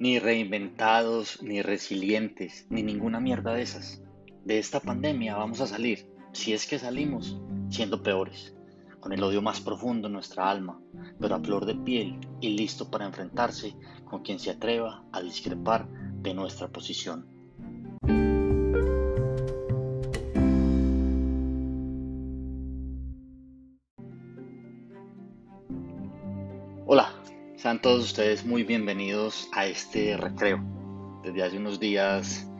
ni reinventados, ni resilientes, ni ninguna mierda de esas. De esta pandemia vamos a salir, si es que salimos, siendo peores, con el odio más profundo en nuestra alma, pero a flor de piel y listo para enfrentarse con quien se atreva a discrepar de nuestra posición. Sean todos ustedes muy bienvenidos a este recreo. Desde hace unos días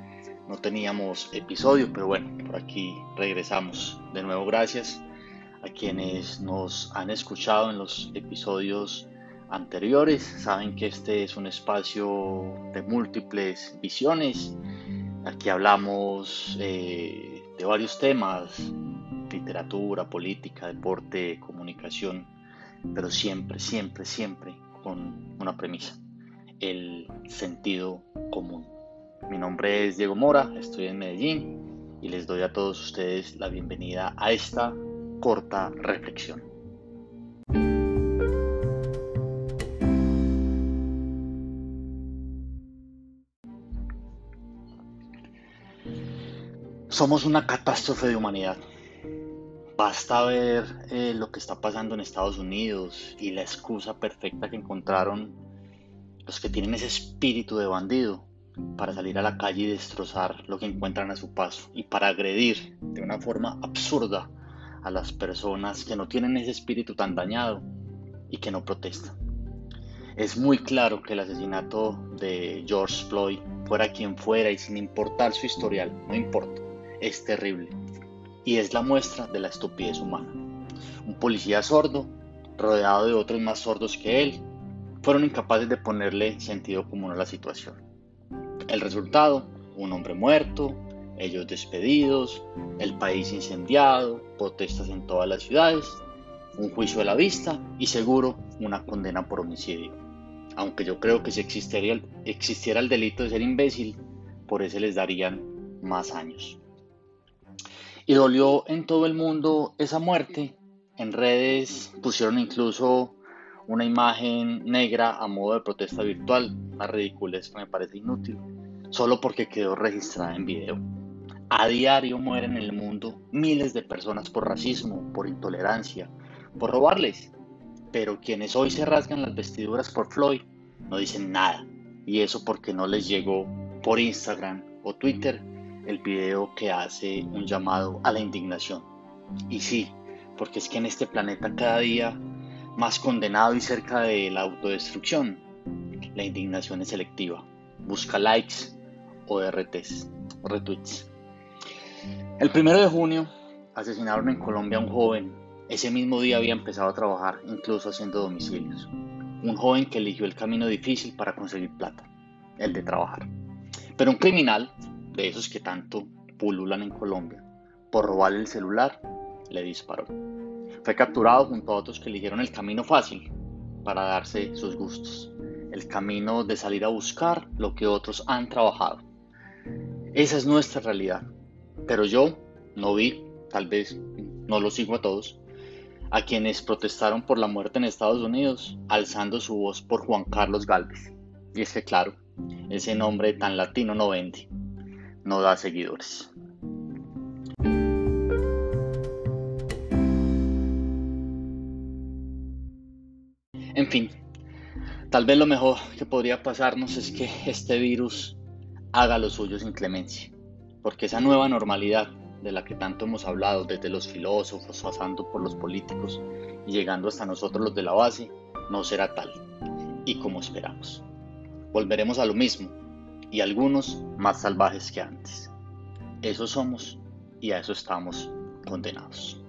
no teníamos episodio, pero bueno, por aquí regresamos. De nuevo, gracias a quienes nos han escuchado en los episodios anteriores. Saben que este es un espacio de múltiples visiones. Aquí hablamos eh, de varios temas, literatura, política, deporte, comunicación pero siempre, siempre, siempre con una premisa, el sentido común. Mi nombre es Diego Mora, estoy en Medellín y les doy a todos ustedes la bienvenida a esta corta reflexión. Somos una catástrofe de humanidad. Basta ver eh, lo que está pasando en Estados Unidos y la excusa perfecta que encontraron los que tienen ese espíritu de bandido para salir a la calle y destrozar lo que encuentran a su paso y para agredir de una forma absurda a las personas que no tienen ese espíritu tan dañado y que no protestan. Es muy claro que el asesinato de George Floyd, fuera quien fuera y sin importar su historial, no importa, es terrible y es la muestra de la estupidez humana. Un policía sordo, rodeado de otros más sordos que él, fueron incapaces de ponerle sentido común a la situación. El resultado, un hombre muerto, ellos despedidos, el país incendiado, protestas en todas las ciudades, un juicio a la vista y seguro una condena por homicidio. Aunque yo creo que si existiera, el delito de ser imbécil, por eso les darían más años. Y dolió en todo el mundo esa muerte. En redes pusieron incluso una imagen negra a modo de protesta virtual, una ridiculez que me parece inútil, solo porque quedó registrada en video. A diario mueren en el mundo miles de personas por racismo, por intolerancia, por robarles. Pero quienes hoy se rasgan las vestiduras por Floyd no dicen nada. Y eso porque no les llegó por Instagram o Twitter el video que hace un llamado a la indignación. Y sí, porque es que en este planeta cada día más condenado y cerca de la autodestrucción, la indignación es selectiva. Busca likes o RTs, retweets. El primero de junio asesinaron en Colombia a un joven. Ese mismo día había empezado a trabajar, incluso haciendo domicilios. Un joven que eligió el camino difícil para conseguir plata, el de trabajar. Pero un criminal de esos que tanto pululan en Colombia, por robarle el celular, le disparó. Fue capturado junto a otros que eligieron el camino fácil para darse sus gustos, el camino de salir a buscar lo que otros han trabajado. Esa es nuestra realidad, pero yo no vi, tal vez no lo sigo a todos, a quienes protestaron por la muerte en Estados Unidos, alzando su voz por Juan Carlos Galvez. Y es que claro, ese nombre tan latino no vende no da seguidores. En fin, tal vez lo mejor que podría pasarnos es que este virus haga lo suyo sin clemencia, porque esa nueva normalidad de la que tanto hemos hablado desde los filósofos, pasando por los políticos y llegando hasta nosotros los de la base, no será tal y como esperamos. Volveremos a lo mismo, y algunos más salvajes que antes. Eso somos y a eso estamos condenados.